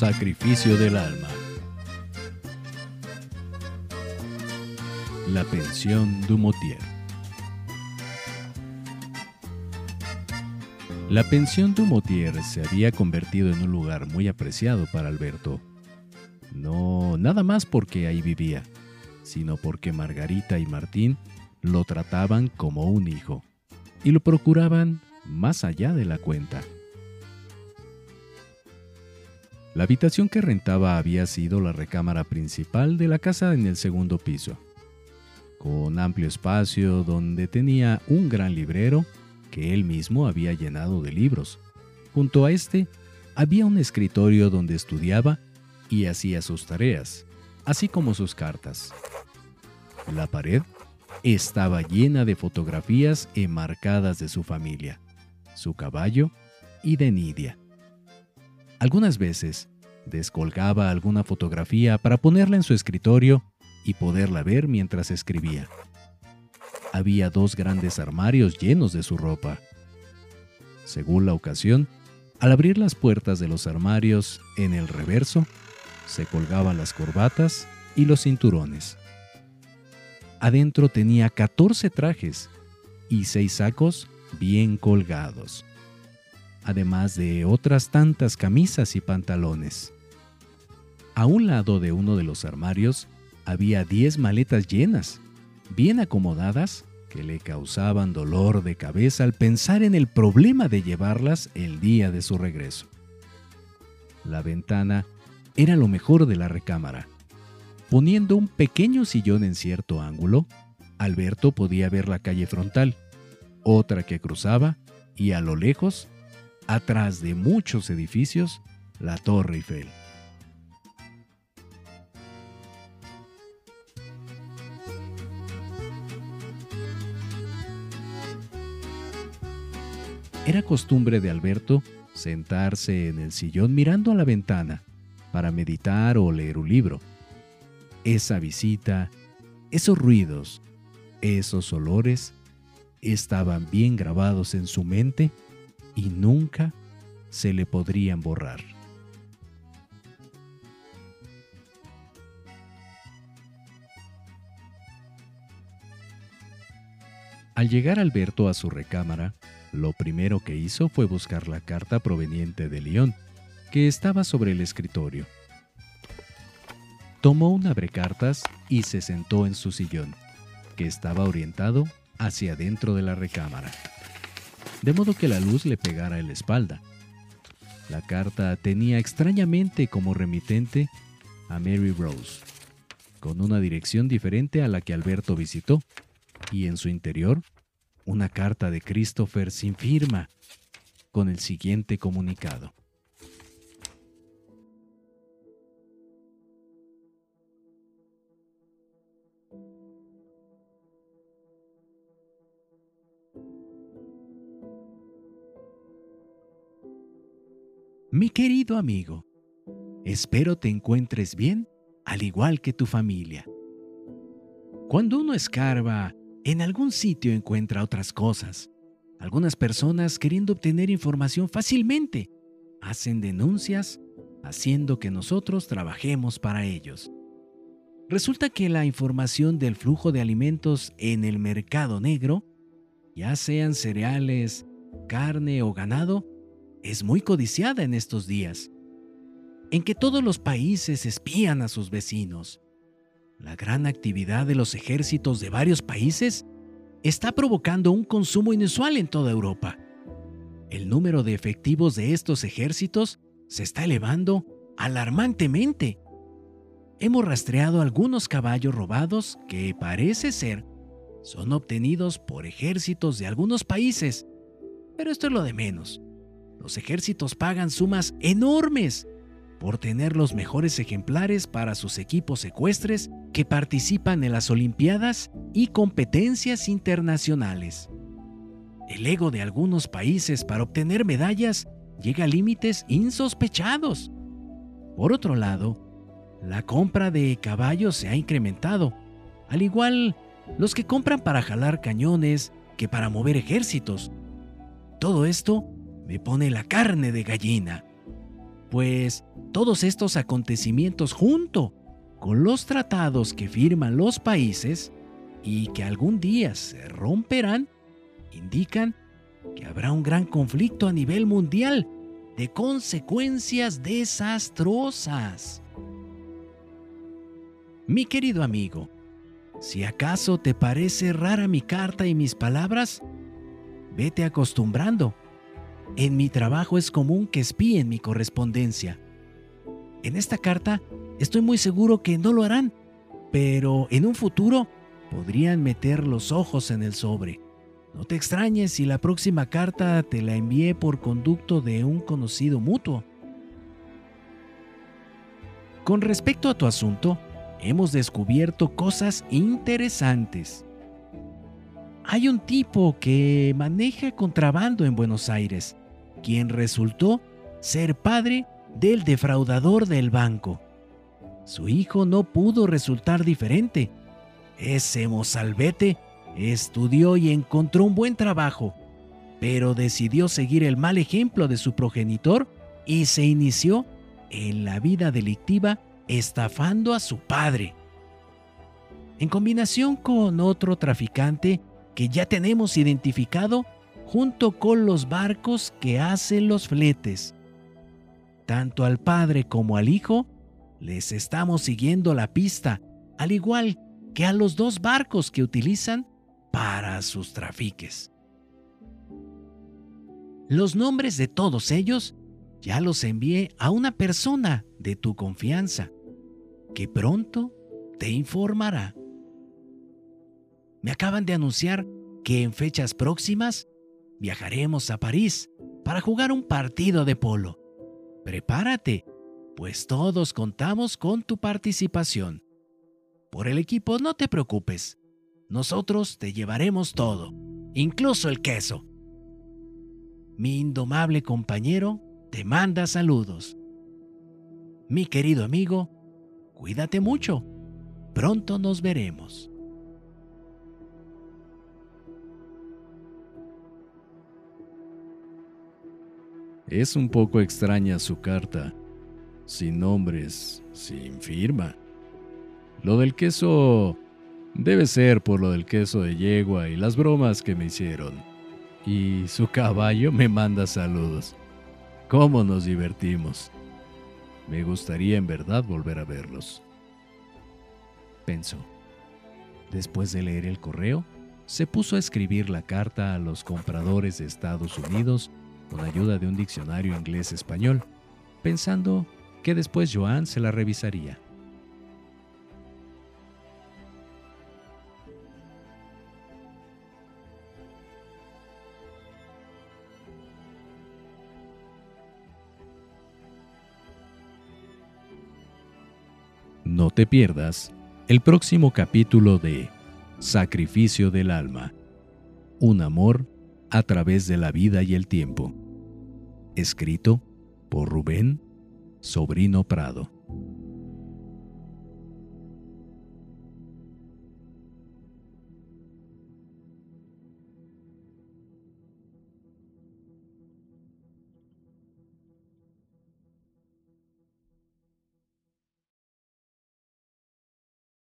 Sacrificio del alma. La pensión Dumotier. La pensión Dumotier se había convertido en un lugar muy apreciado para Alberto. No nada más porque ahí vivía, sino porque Margarita y Martín lo trataban como un hijo y lo procuraban más allá de la cuenta. La habitación que rentaba había sido la recámara principal de la casa en el segundo piso, con amplio espacio donde tenía un gran librero que él mismo había llenado de libros. Junto a este había un escritorio donde estudiaba y hacía sus tareas, así como sus cartas. La pared estaba llena de fotografías enmarcadas de su familia, su caballo y de Nidia. Algunas veces descolgaba alguna fotografía para ponerla en su escritorio y poderla ver mientras escribía. Había dos grandes armarios llenos de su ropa. Según la ocasión, al abrir las puertas de los armarios en el reverso, se colgaban las corbatas y los cinturones. Adentro tenía 14 trajes y seis sacos bien colgados además de otras tantas camisas y pantalones. A un lado de uno de los armarios había diez maletas llenas, bien acomodadas, que le causaban dolor de cabeza al pensar en el problema de llevarlas el día de su regreso. La ventana era lo mejor de la recámara. Poniendo un pequeño sillón en cierto ángulo, Alberto podía ver la calle frontal, otra que cruzaba, y a lo lejos atrás de muchos edificios, la Torre Eiffel. Era costumbre de Alberto sentarse en el sillón mirando a la ventana para meditar o leer un libro. Esa visita, esos ruidos, esos olores, estaban bien grabados en su mente y nunca se le podrían borrar. Al llegar Alberto a su recámara, lo primero que hizo fue buscar la carta proveniente de León, que estaba sobre el escritorio. Tomó un abrecartas y se sentó en su sillón, que estaba orientado hacia dentro de la recámara de modo que la luz le pegara en la espalda. La carta tenía extrañamente como remitente a Mary Rose, con una dirección diferente a la que Alberto visitó, y en su interior una carta de Christopher sin firma, con el siguiente comunicado. Mi querido amigo, espero te encuentres bien al igual que tu familia. Cuando uno escarba, en algún sitio encuentra otras cosas. Algunas personas, queriendo obtener información fácilmente, hacen denuncias haciendo que nosotros trabajemos para ellos. Resulta que la información del flujo de alimentos en el mercado negro, ya sean cereales, carne o ganado, es muy codiciada en estos días, en que todos los países espían a sus vecinos. La gran actividad de los ejércitos de varios países está provocando un consumo inusual en toda Europa. El número de efectivos de estos ejércitos se está elevando alarmantemente. Hemos rastreado algunos caballos robados que parece ser son obtenidos por ejércitos de algunos países, pero esto es lo de menos. Los ejércitos pagan sumas enormes por tener los mejores ejemplares para sus equipos secuestres que participan en las Olimpiadas y competencias internacionales. El ego de algunos países para obtener medallas llega a límites insospechados. Por otro lado, la compra de caballos se ha incrementado, al igual los que compran para jalar cañones que para mover ejércitos. Todo esto me pone la carne de gallina. Pues todos estos acontecimientos junto con los tratados que firman los países y que algún día se romperán, indican que habrá un gran conflicto a nivel mundial de consecuencias desastrosas. Mi querido amigo, si acaso te parece rara mi carta y mis palabras, vete acostumbrando. En mi trabajo es común que espíen mi correspondencia. En esta carta estoy muy seguro que no lo harán, pero en un futuro podrían meter los ojos en el sobre. No te extrañes si la próxima carta te la envié por conducto de un conocido mutuo. Con respecto a tu asunto, hemos descubierto cosas interesantes. Hay un tipo que maneja contrabando en Buenos Aires, quien resultó ser padre del defraudador del banco. Su hijo no pudo resultar diferente. Ese mozalbete estudió y encontró un buen trabajo, pero decidió seguir el mal ejemplo de su progenitor y se inició en la vida delictiva estafando a su padre. En combinación con otro traficante que ya tenemos identificado junto con los barcos que hacen los fletes. Tanto al padre como al hijo les estamos siguiendo la pista, al igual que a los dos barcos que utilizan para sus trafiques. Los nombres de todos ellos ya los envié a una persona de tu confianza, que pronto te informará. Me acaban de anunciar que en fechas próximas viajaremos a París para jugar un partido de polo. Prepárate, pues todos contamos con tu participación. Por el equipo no te preocupes, nosotros te llevaremos todo, incluso el queso. Mi indomable compañero te manda saludos. Mi querido amigo, cuídate mucho. Pronto nos veremos. Es un poco extraña su carta, sin nombres, sin firma. Lo del queso debe ser por lo del queso de yegua y las bromas que me hicieron. Y su caballo me manda saludos. ¿Cómo nos divertimos? Me gustaría en verdad volver a verlos. Pensó. Después de leer el correo, se puso a escribir la carta a los compradores de Estados Unidos con ayuda de un diccionario inglés-español, pensando que después Joan se la revisaría. No te pierdas el próximo capítulo de Sacrificio del Alma. Un amor a través de la vida y el tiempo. Escrito por Rubén Sobrino Prado.